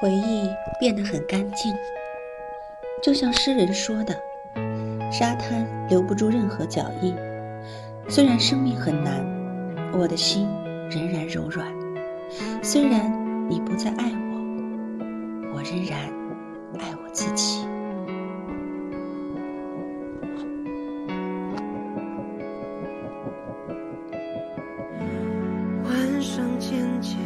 回忆变得很干净，就像诗人说的，沙滩留不住任何脚印，虽然生命很难，我的心仍然柔软，虽然你不再爱我，我仍然爱我自己。晚上渐渐。